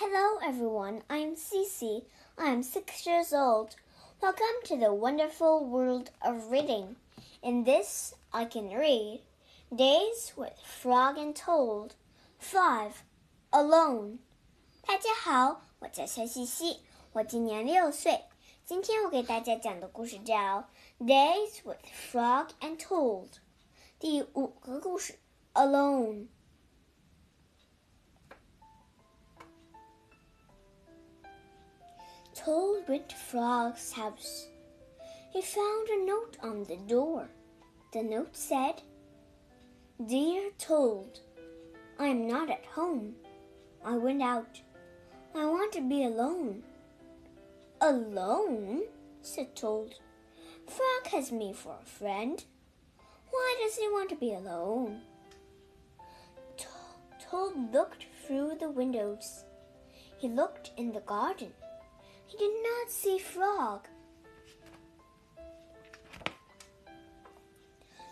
Hello, everyone. I'm Cece. I'm six years old. Welcome to the wonderful world of reading. In this, I can read Days with Frog and Toad. Five. Alone. 大家好，我叫小西西，我今年六岁。今天我给大家讲的故事叫《Days with Frog and Toad》。第五个故事，Alone。 To Frog's house. He found a note on the door. The note said, Dear Toad, I am not at home. I went out. I want to be alone. Alone? said Toad. Frog has me for a friend. Why does he want to be alone? Toad looked through the windows. He looked in the garden. He did not see Frog.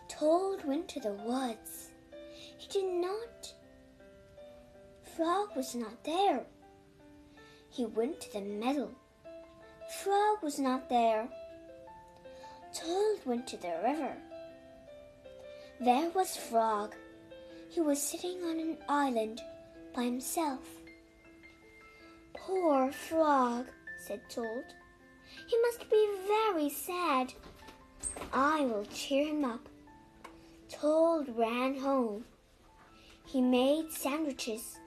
Toad went to the woods. He did not. Frog was not there. He went to the meadow. Frog was not there. Toad went to the river. There was Frog. He was sitting on an island by himself. Poor Frog said Toad. He must be very sad. I will cheer him up. Toad ran home. He made sandwiches.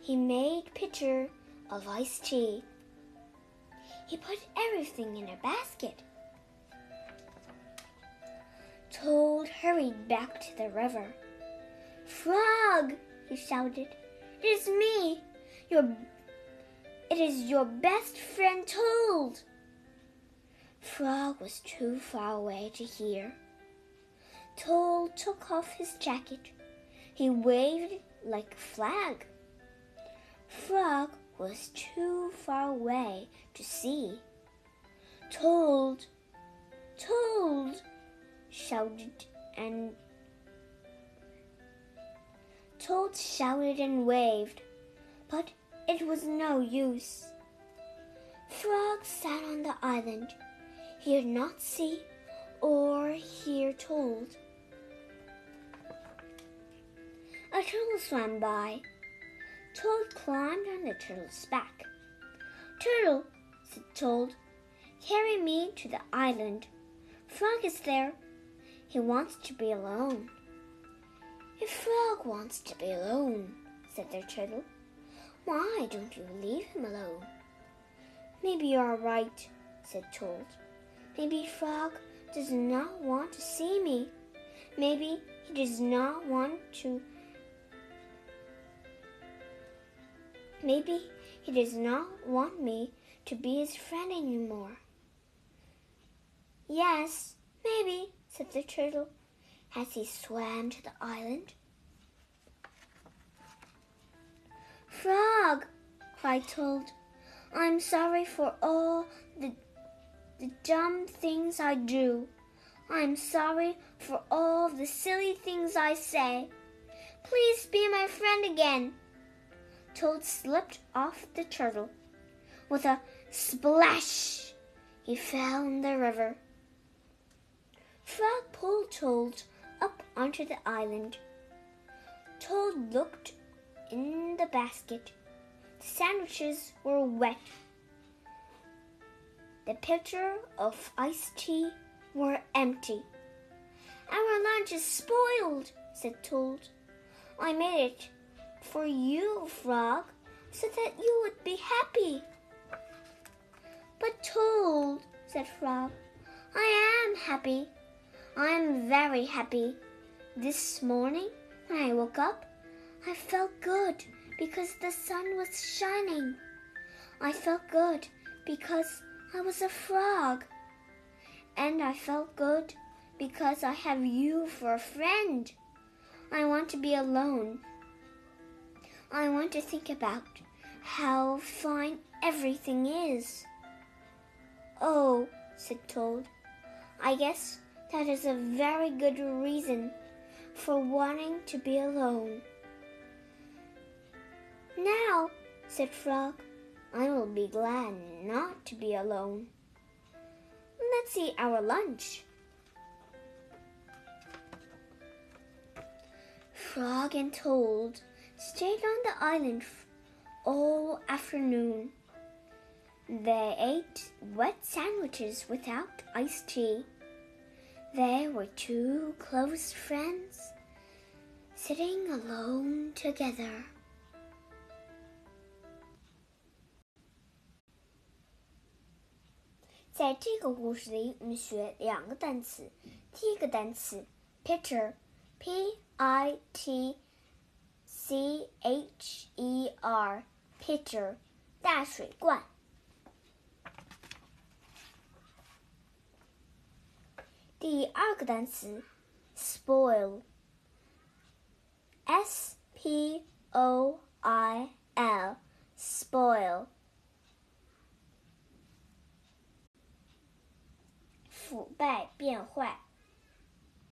He made pitcher of iced tea. He put everything in a basket. Toad hurried back to the river. Frog, he shouted, it is me, your it is your best friend Toad. Frog was too far away to hear. Toad took off his jacket. He waved like a flag. Frog was too far away to see. Toad, Toad, shouted and Toad shouted and waved, but it was no use. Frog sat on the island. He did not see or hear Toad. A turtle swam by. Toad climbed on the turtle's back. Turtle, said Toad, carry me to the island. Frog is there. He wants to be alone. If Frog wants to be alone, said the turtle, why don't you leave him alone? Maybe you are right, said Toad. Maybe Frog does not want to see me. Maybe he does not want to. Maybe he does not want me to be his friend anymore. Yes, maybe, said the turtle as he swam to the island. Toad, I'm sorry for all the, the dumb things I do. I'm sorry for all the silly things I say. Please be my friend again. Toad slipped off the turtle. With a splash, he fell in the river. Frog pulled Toad up onto the island. Toad looked in the basket. Sandwiches were wet. The pitcher of iced tea were empty. Our lunch is spoiled, said Toad. I made it for you, Frog, so that you would be happy. But Toad, said Frog, I am happy. I am very happy. This morning, when I woke up, I felt good because the sun was shining. I felt good because I was a frog. And I felt good because I have you for a friend. I want to be alone. I want to think about how fine everything is. Oh, said Toad, I guess that is a very good reason for wanting to be alone. Now, said Frog. I will be glad not to be alone. Let's eat our lunch. Frog and Toad stayed on the island all afternoon. They ate wet sandwiches without iced tea. They were two close friends sitting alone together. 在这个故事里，我们学两个单词。第一个单词 pitcher，p i t c h e r，pitcher，大水罐。第二个单词 spoil，s p o i l，spoil。 腐败变坏。